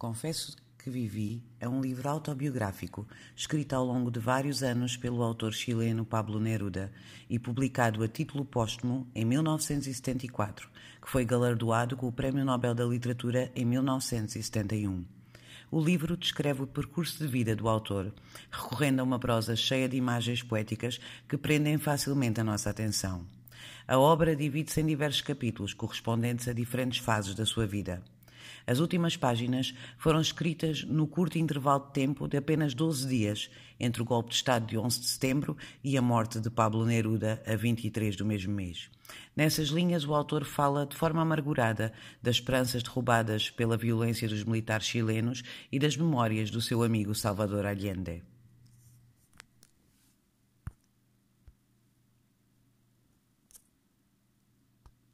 Confesso que Vivi é um livro autobiográfico, escrito ao longo de vários anos pelo autor chileno Pablo Neruda e publicado a título póstumo em 1974, que foi galardoado com o Prémio Nobel da Literatura em 1971. O livro descreve o percurso de vida do autor, recorrendo a uma prosa cheia de imagens poéticas que prendem facilmente a nossa atenção. A obra divide-se em diversos capítulos correspondentes a diferentes fases da sua vida. As últimas páginas foram escritas no curto intervalo de tempo de apenas 12 dias entre o golpe de Estado de 11 de setembro e a morte de Pablo Neruda a 23 do mesmo mês. Nessas linhas, o autor fala de forma amargurada das esperanças derrubadas pela violência dos militares chilenos e das memórias do seu amigo Salvador Allende.